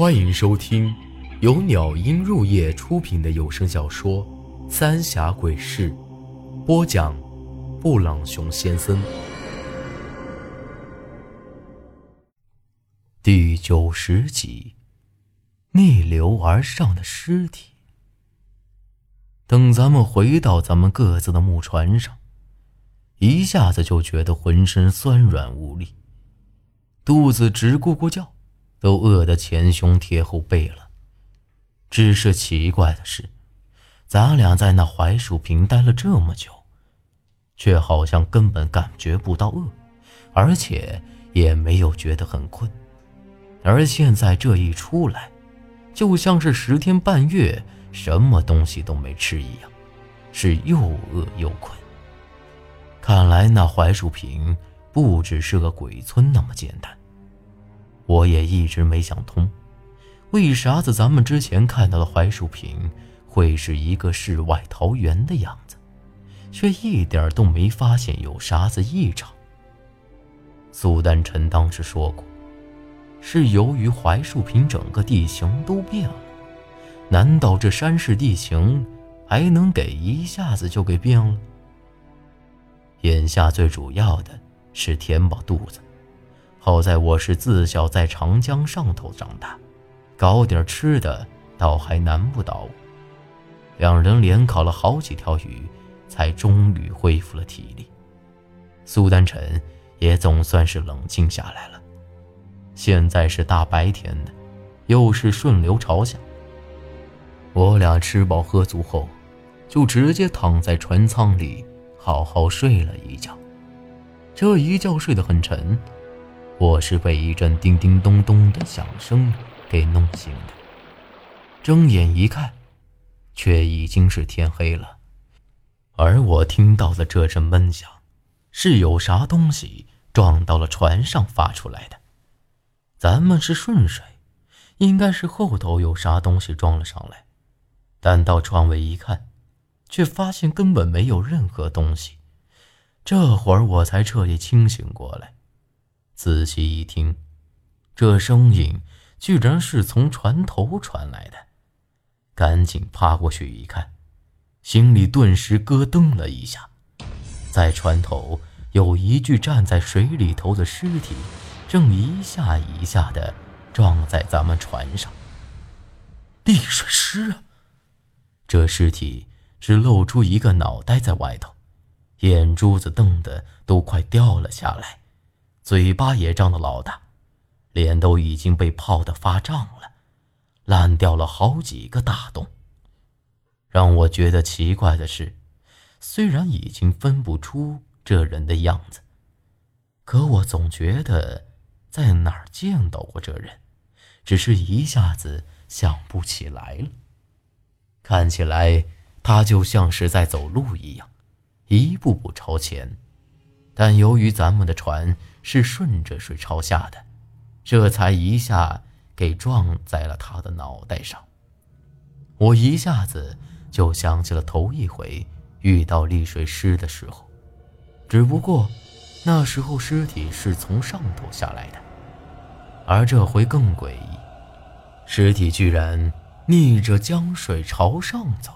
欢迎收听由鸟音入夜出品的有声小说《三峡鬼事》，播讲：布朗熊先生。第九十集，逆流而上的尸体。等咱们回到咱们各自的木船上，一下子就觉得浑身酸软无力，肚子直咕咕叫。都饿得前胸贴后背了，只是奇怪的是，咱俩在那槐树坪待了这么久，却好像根本感觉不到饿，而且也没有觉得很困。而现在这一出来，就像是十天半月什么东西都没吃一样，是又饿又困。看来那槐树坪不只是个鬼村那么简单。我也一直没想通，为啥子咱们之前看到的槐树坪会是一个世外桃源的样子，却一点都没发现有啥子异常。苏丹臣当时说过，是由于槐树坪整个地形都变了。难道这山势地形还能给一下子就给变了？眼下最主要的是填饱肚子。好在我是自小在长江上头长大，搞点吃的倒还难不倒我。两人连烤了好几条鱼，才终于恢复了体力。苏丹臣也总算是冷静下来了。现在是大白天的，又是顺流朝下。我俩吃饱喝足后，就直接躺在船舱里好好睡了一觉。这一觉睡得很沉。我是被一阵叮叮咚咚的响声给弄醒的，睁眼一看，却已经是天黑了。而我听到的这阵闷响，是有啥东西撞到了船上发出来的。咱们是顺水，应该是后头有啥东西撞了上来。但到船尾一看，却发现根本没有任何东西。这会儿我才彻底清醒过来。仔细一听，这声音居然是从船头传来的，赶紧趴过去一看，心里顿时咯噔了一下。在船头有一具站在水里头的尸体，正一下一下的撞在咱们船上。溺水尸啊！这尸体只露出一个脑袋在外头，眼珠子瞪得都快掉了下来。嘴巴也张得老大，脸都已经被泡得发胀了，烂掉了好几个大洞。让我觉得奇怪的是，虽然已经分不出这人的样子，可我总觉得在哪儿见到过这人，只是一下子想不起来了。看起来他就像是在走路一样，一步步朝前。但由于咱们的船是顺着水朝下的，这才一下给撞在了他的脑袋上。我一下子就想起了头一回遇到溺水尸的时候，只不过那时候尸体是从上头下来的，而这回更诡异，尸体居然逆着江水朝上走。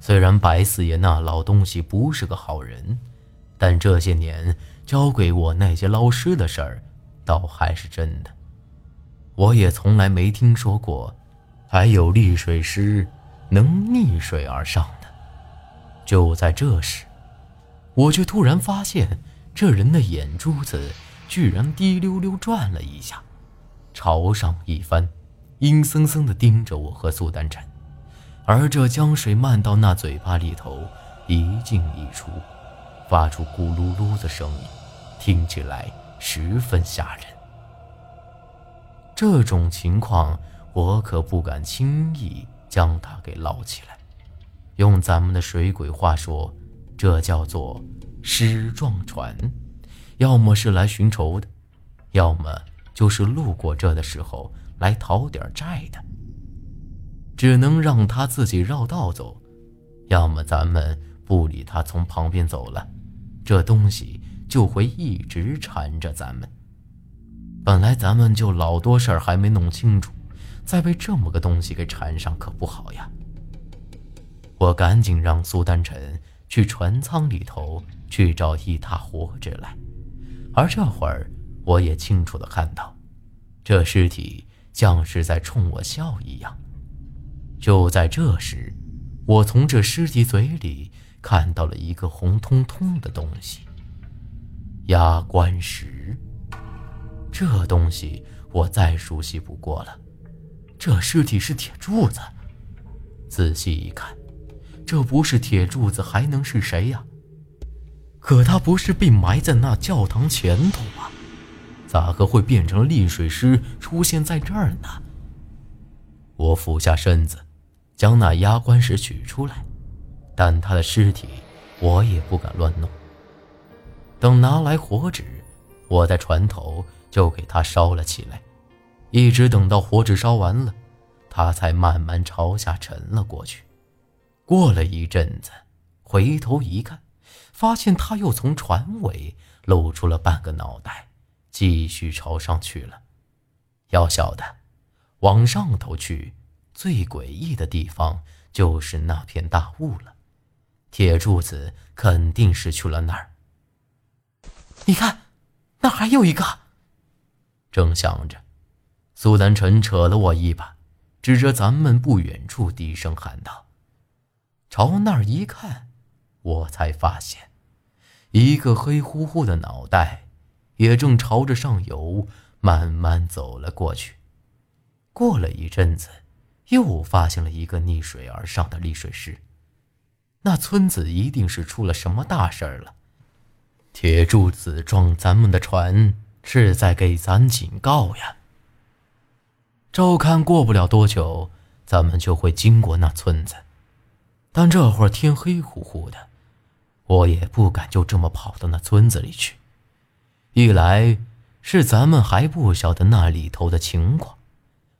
虽然白四爷那老东西不是个好人。但这些年教给我那些捞尸的事儿，倒还是真的。我也从来没听说过，还有溺水师能逆水而上的。就在这时，我却突然发现，这人的眼珠子居然滴溜溜转了一下，朝上一翻，阴森森地盯着我和苏丹晨。而这江水漫到那嘴巴里头，一进一出。发出咕噜噜的声音，听起来十分吓人。这种情况，我可不敢轻易将它给捞起来。用咱们的水鬼话说，这叫做“尸撞船”，要么是来寻仇的，要么就是路过这的时候来讨点债的。只能让他自己绕道走，要么咱们不理他，从旁边走了。这东西就会一直缠着咱们。本来咱们就老多事儿还没弄清楚，再被这么个东西给缠上，可不好呀。我赶紧让苏丹晨去船舱里头去找一沓活纸来，而这会儿我也清楚的看到，这尸体像是在冲我笑一样。就在这时，我从这尸体嘴里看到了一个红彤彤的东西——压棺石。这东西我再熟悉不过了。这尸体是铁柱子，仔细一看，这不是铁柱子还能是谁呀？可他不是被埋在那教堂前头吗？咋个会变成溺水尸出现在这儿呢？我俯下身子，将那压棺石取出来，但他的尸体我也不敢乱弄。等拿来火纸，我在船头就给他烧了起来。一直等到火纸烧完了，他才慢慢朝下沉了过去。过了一阵子，回头一看，发现他又从船尾露出了半个脑袋，继续朝上去了。要晓得，往上头去，最诡异的地方就是那片大雾了。铁柱子肯定是去了那儿。你看，那还有一个。正想着。苏丹臣扯了我一把，指着咱们不远处，低声喊道：“朝那儿一看，我才发现，一个黑乎乎的脑袋，也正朝着上游慢慢走了过去。过了一阵子，又发现了一个逆水而上的溺水尸。那村子一定是出了什么大事儿了。铁柱子撞咱们的船，是在给咱警告呀。”照看过不了多久，咱们就会经过那村子。但这会儿天黑乎乎的，我也不敢就这么跑到那村子里去。一来是咱们还不晓得那里头的情况，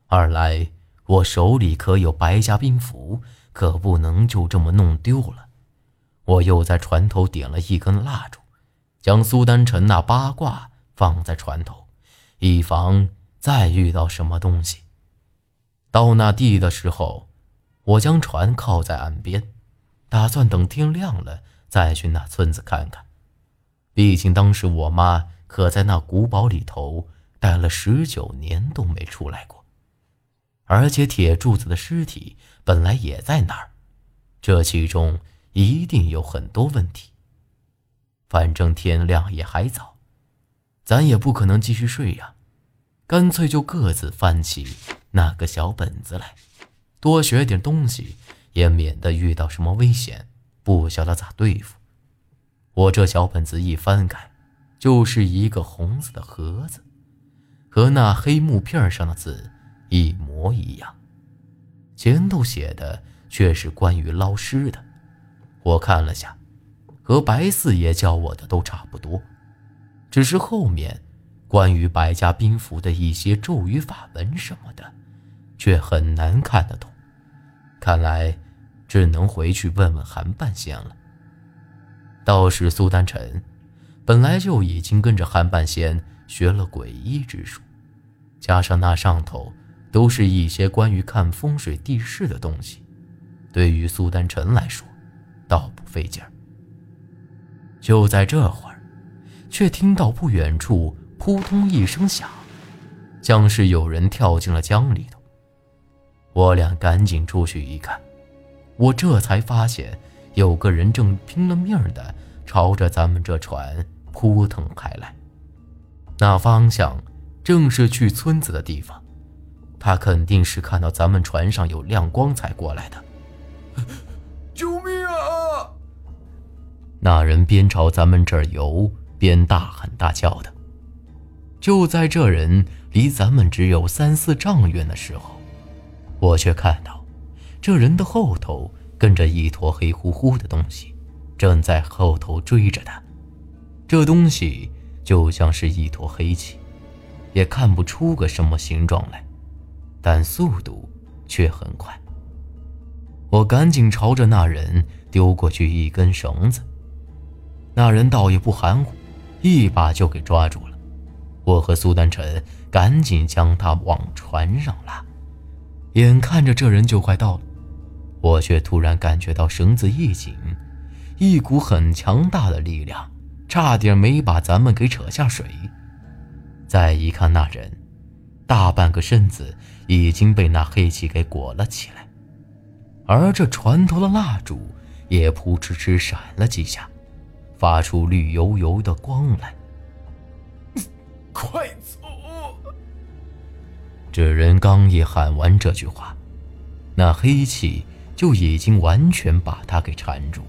二来我手里可有白家兵符，可不能就这么弄丢了。我又在船头点了一根蜡烛，将苏丹臣那八卦放在船头，以防。再遇到什么东西，到那地的时候，我将船靠在岸边，打算等天亮了再去那村子看看。毕竟当时我妈可在那古堡里头待了十九年都没出来过，而且铁柱子的尸体本来也在那儿，这其中一定有很多问题。反正天亮也还早，咱也不可能继续睡呀。干脆就各自翻起那个小本子来，多学点东西，也免得遇到什么危险，不晓得咋对付。我这小本子一翻开，就是一个红色的盒子，和那黑木片上的字一模模一样。前头写的却是关于捞尸的，我看了下，和白四爷教我的都差不多，只是后面。关于百家兵符的一些咒语法文什么的，却很难看得懂。看来只能回去问问韩半仙了。道士苏丹臣本来就已经跟着韩半仙学了诡异之术，加上那上头都是一些关于看风水地势的东西，对于苏丹臣来说，倒不费劲儿。就在这会儿，却听到不远处。扑通一声响，像是有人跳进了江里头。我俩赶紧出去一看，我这才发现有个人正拼了命的朝着咱们这船扑腾开来，那方向正是去村子的地方。他肯定是看到咱们船上有亮光才过来的。救命啊！那人边朝咱们这儿游，边大喊大叫的。就在这人离咱们只有三四丈远的时候，我却看到，这人的后头跟着一坨黑乎乎的东西，正在后头追着他。这东西就像是一坨黑气，也看不出个什么形状来，但速度却很快。我赶紧朝着那人丢过去一根绳子，那人倒也不含糊，一把就给抓住了。我和苏丹臣赶紧将他往船上拉，眼看着这人就快到了，我却突然感觉到绳子一紧，一股很强大的力量，差点没把咱们给扯下水。再一看那人，大半个身子已经被那黑气给裹了起来，而这船头的蜡烛也扑哧哧闪了几下，发出绿油油的光来。快走！这人刚一喊完这句话，那黑气就已经完全把他给缠住了，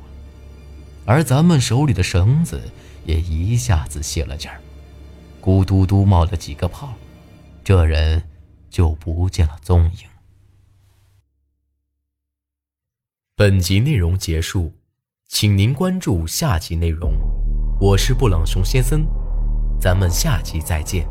而咱们手里的绳子也一下子泄了劲儿，咕嘟嘟冒了几个泡，这人就不见了踪影。本集内容结束，请您关注下集内容。我是布朗熊先生，咱们下集再见。